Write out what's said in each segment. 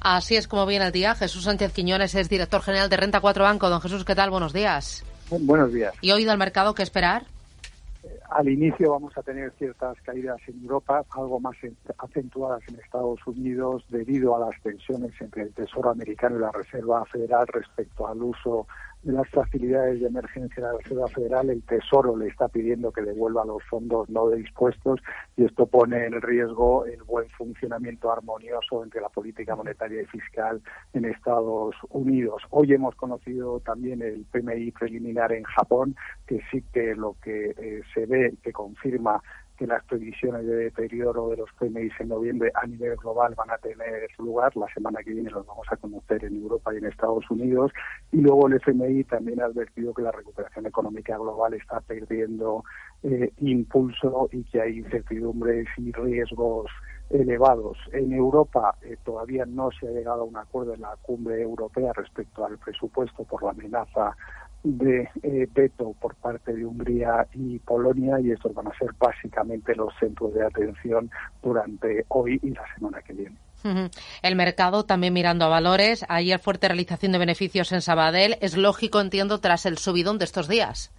Así es como viene el día. Jesús Sánchez Quiñones es director general de Renta 4 Banco. Don Jesús, ¿qué tal? Buenos días. Buenos días. ¿Y oído al mercado qué esperar? al inicio vamos a tener ciertas caídas en Europa, algo más acentuadas en Estados Unidos debido a las tensiones entre el Tesoro americano y la Reserva Federal respecto al uso de las facilidades de emergencia de la Reserva Federal, el Tesoro le está pidiendo que devuelva los fondos no dispuestos y esto pone en riesgo el buen funcionamiento armonioso entre la política monetaria y fiscal en Estados Unidos. Hoy hemos conocido también el PMI preliminar en Japón, que sí que lo que eh, se ve, que confirma que las previsiones de deterioro de los PMI en noviembre a nivel global van a tener lugar. La semana que viene los vamos a conocer en Europa y en Estados Unidos. Y luego el FMI también ha advertido que la recuperación económica global está perdiendo eh, impulso y que hay incertidumbres y riesgos elevados. En Europa eh, todavía no se ha llegado a un acuerdo en la cumbre europea respecto al presupuesto por la amenaza de eh, veto por parte de Hungría y Polonia y estos van a ser básicamente los centros de atención durante hoy y la semana que viene. El mercado también mirando a valores. Ayer fuerte realización de beneficios en Sabadell. Es lógico, entiendo, tras el subidón de estos días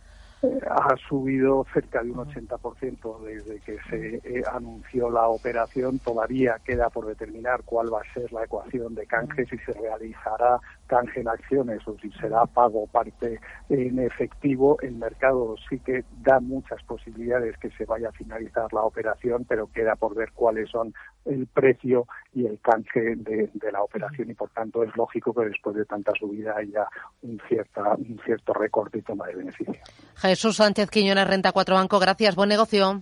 ha subido cerca de un 80% desde que se eh, anunció la operación. Todavía queda por determinar cuál va a ser la ecuación de canje, si se realizará canje en acciones o si será pago parte en efectivo. El mercado sí que da muchas posibilidades que se vaya a finalizar la operación, pero queda por ver cuáles son el precio y el canje de, la operación y por tanto es lógico que después de tanta subida haya un, cierta, un cierto recorte y toma de beneficio. Jesús Sánchez Quiñones, Renta 4 Banco. Gracias. Buen negocio.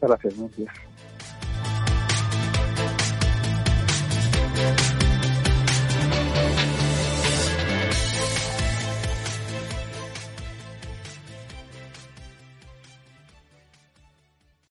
Gracias. Buenos días.